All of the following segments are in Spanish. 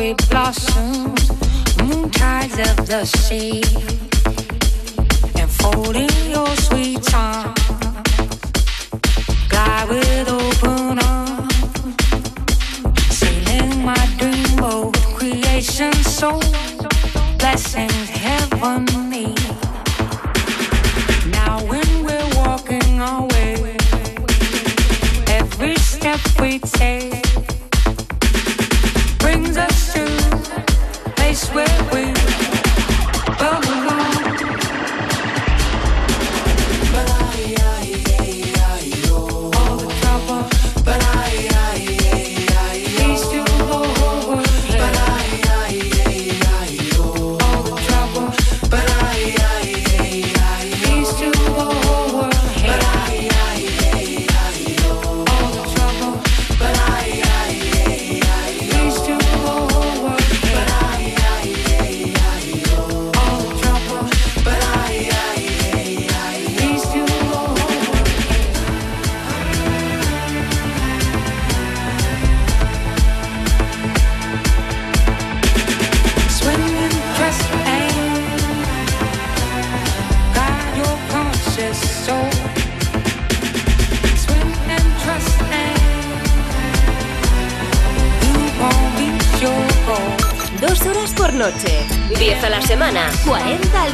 cherry blossoms, moon tides of the sea, enfolding your sweet charm. Glide with open arms, sailing my dreamboat oh, creation. So blessings heavenly. Now when we're walking our way, every step we take belong. But I, I, yeah.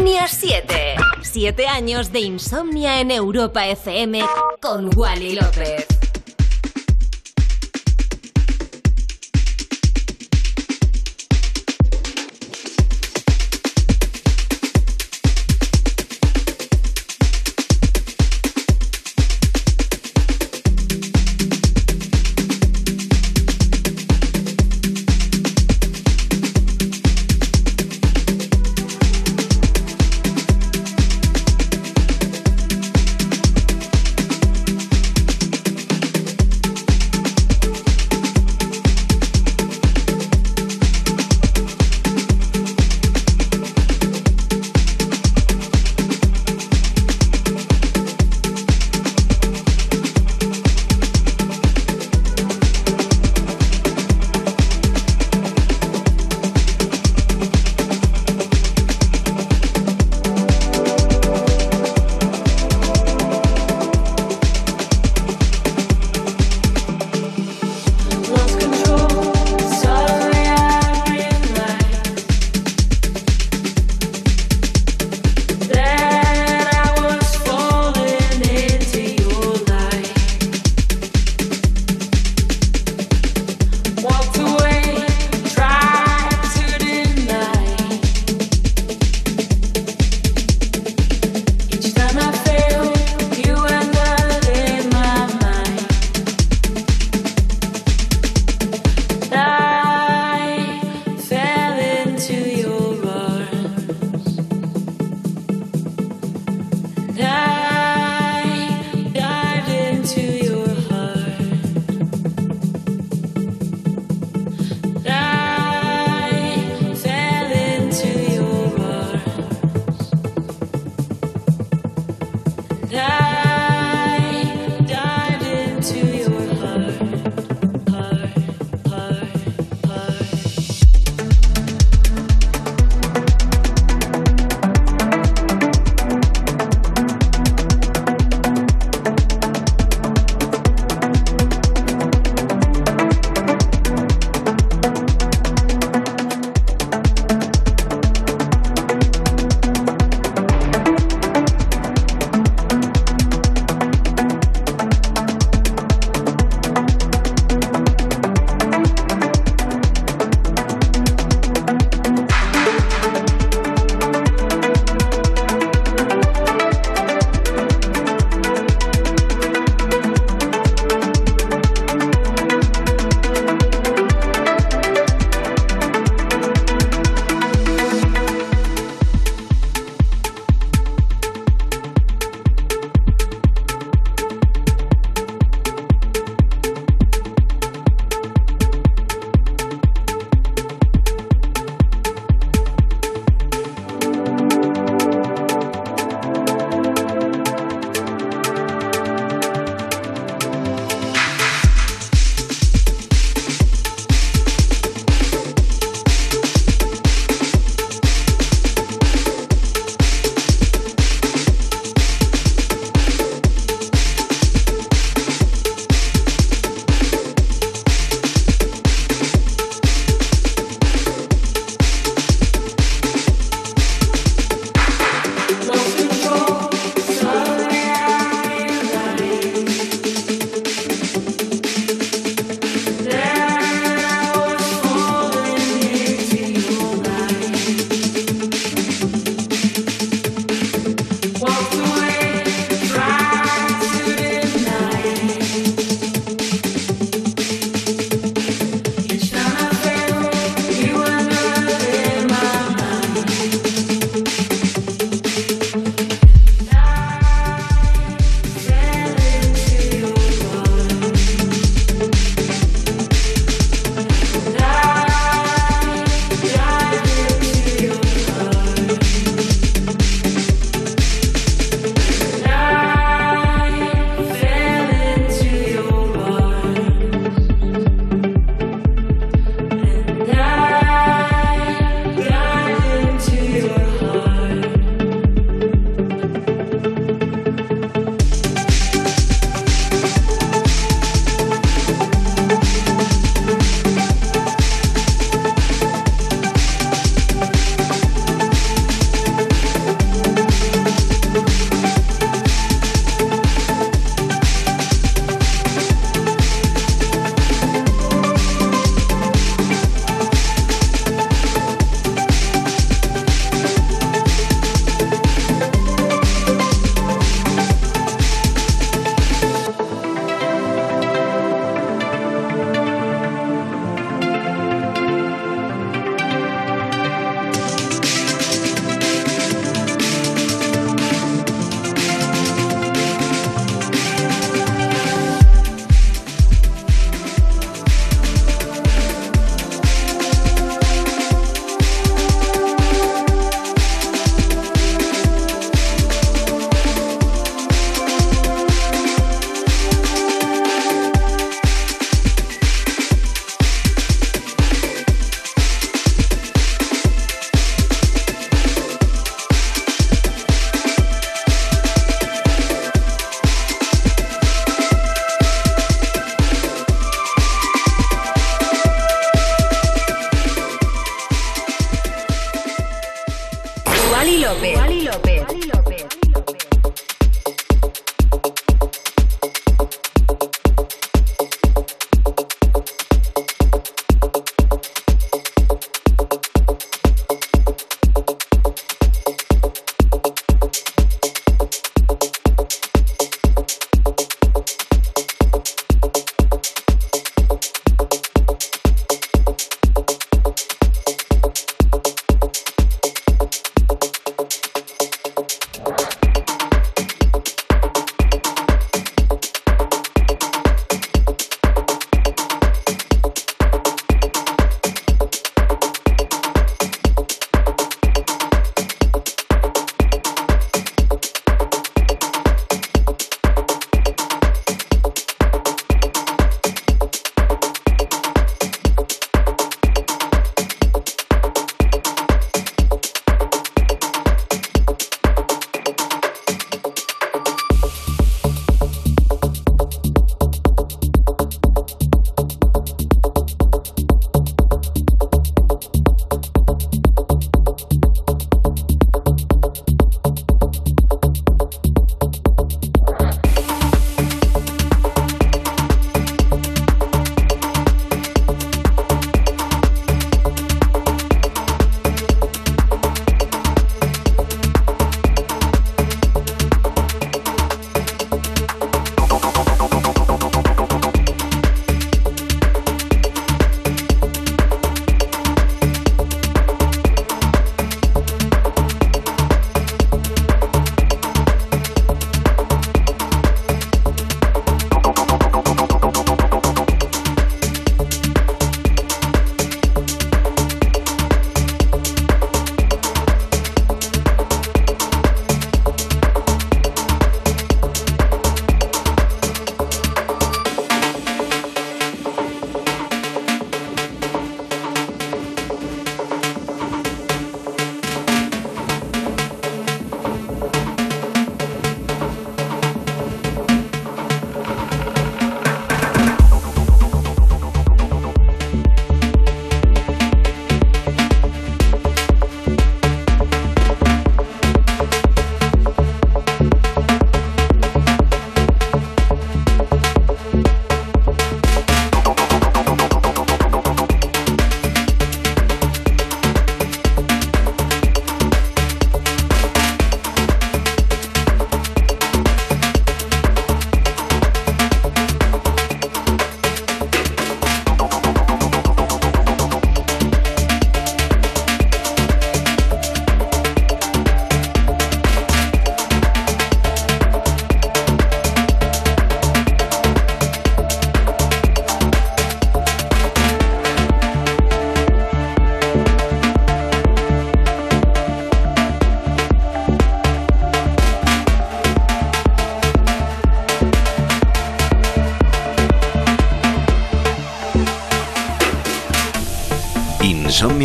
Insomnia 7. Siete años de insomnia en Europa FM con Wally López.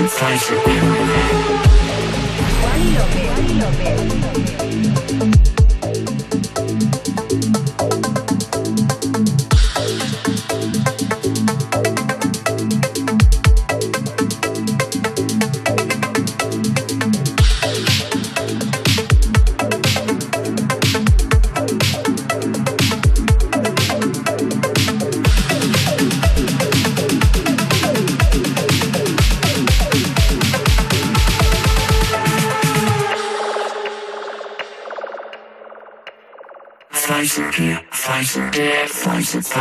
and fight your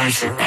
pleasure.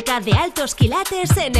De altos quilates en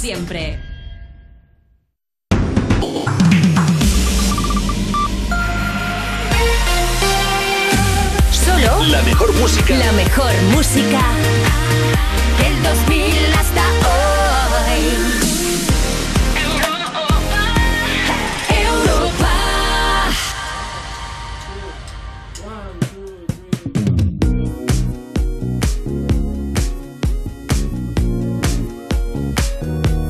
Siempre.